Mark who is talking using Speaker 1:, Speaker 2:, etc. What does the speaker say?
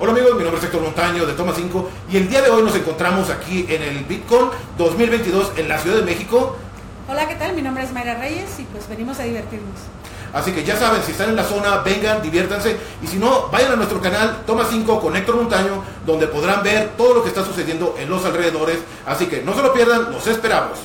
Speaker 1: Hola amigos, mi nombre es Héctor Montaño de Toma 5 y el día de hoy nos encontramos aquí en el Bitcoin 2022 en la Ciudad de México.
Speaker 2: Hola, ¿qué tal? Mi nombre es Mayra Reyes y pues venimos a divertirnos.
Speaker 1: Así que ya saben, si están en la zona, vengan, diviértanse. Y si no, vayan a nuestro canal Toma 5 con Héctor Montaño, donde podrán ver todo lo que está sucediendo en los alrededores. Así que no se lo pierdan, los esperamos.